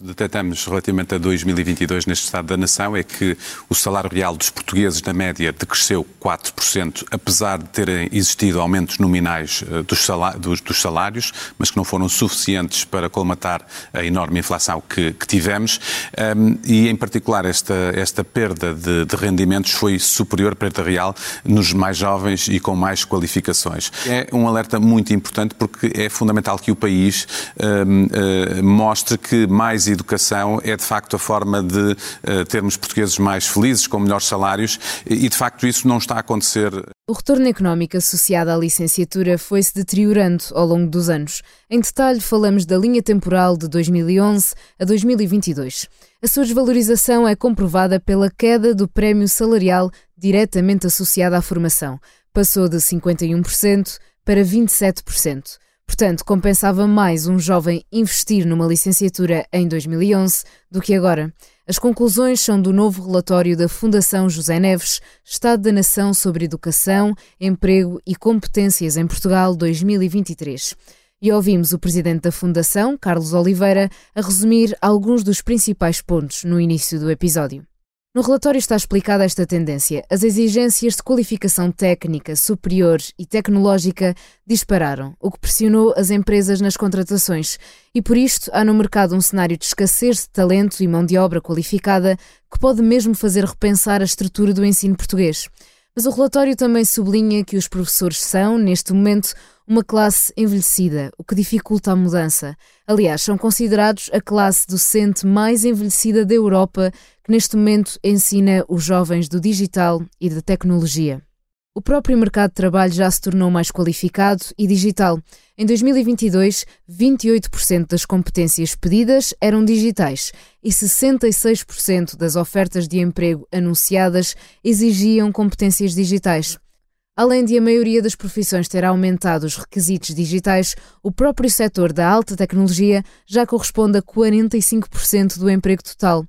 detectamos relativamente a 2022 neste Estado da Nação é que o salário real dos portugueses, na média, decresceu 4%, apesar de terem existido aumentos nominais eh, dos salários, mas que não foram suficientes para colmatar a enorme inflação que, que tivemos. E, em particular, esta, esta perda de, de rendimentos foi superior, perda real, nos mais jovens e com mais qualificações. É um alerta muito importante porque é fundamental que o país eh, mostre que mais educação é de facto a forma de uh, termos portugueses mais felizes, com melhores salários, e de facto isso não está a acontecer. O retorno económico associado à licenciatura foi-se deteriorando ao longo dos anos. Em detalhe, falamos da linha temporal de 2011 a 2022. A sua desvalorização é comprovada pela queda do prémio salarial diretamente associado à formação. Passou de 51% para 27%. Portanto, compensava mais um jovem investir numa licenciatura em 2011 do que agora. As conclusões são do novo relatório da Fundação José Neves, Estado da Nação sobre Educação, Emprego e Competências em Portugal 2023. E ouvimos o presidente da Fundação, Carlos Oliveira, a resumir alguns dos principais pontos no início do episódio. No relatório está explicada esta tendência. As exigências de qualificação técnica, superior e tecnológica dispararam, o que pressionou as empresas nas contratações. E por isto há no mercado um cenário de escassez de talento e mão de obra qualificada que pode mesmo fazer repensar a estrutura do ensino português. Mas o relatório também sublinha que os professores são, neste momento, uma classe envelhecida, o que dificulta a mudança. Aliás, são considerados a classe docente mais envelhecida da Europa, que neste momento ensina os jovens do digital e da tecnologia. O próprio mercado de trabalho já se tornou mais qualificado e digital. Em 2022, 28% das competências pedidas eram digitais e 66% das ofertas de emprego anunciadas exigiam competências digitais. Além de a maioria das profissões ter aumentado os requisitos digitais, o próprio setor da alta tecnologia já corresponde a 45% do emprego total.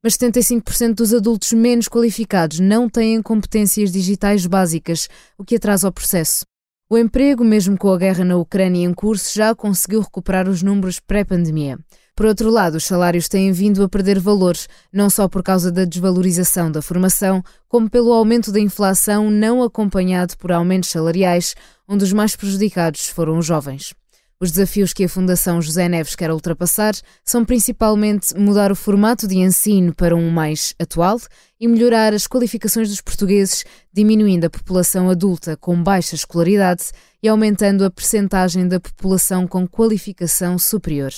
Mas 75% dos adultos menos qualificados não têm competências digitais básicas, o que atrasa o processo. O emprego, mesmo com a guerra na Ucrânia em curso, já conseguiu recuperar os números pré-pandemia. Por outro lado, os salários têm vindo a perder valores, não só por causa da desvalorização da formação, como pelo aumento da inflação não acompanhado por aumentos salariais, onde os mais prejudicados foram os jovens. Os desafios que a Fundação José Neves quer ultrapassar são principalmente mudar o formato de ensino para um mais atual e melhorar as qualificações dos portugueses, diminuindo a população adulta com baixa escolaridade e aumentando a percentagem da população com qualificação superior.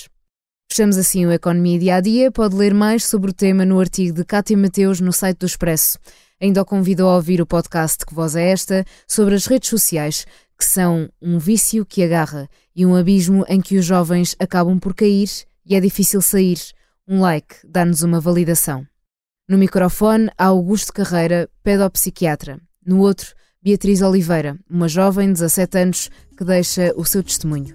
Fechamos assim o Economia Dia a Dia. Pode ler mais sobre o tema no artigo de Cátia Mateus no site do Expresso. Ainda o convido a ouvir o podcast Que Voz é Esta sobre as redes sociais, que são um vício que agarra e um abismo em que os jovens acabam por cair e é difícil sair. Um like dá-nos uma validação. No microfone há Augusto Carreira, pedopsiquiatra. No outro, Beatriz Oliveira, uma jovem de 17 anos que deixa o seu testemunho.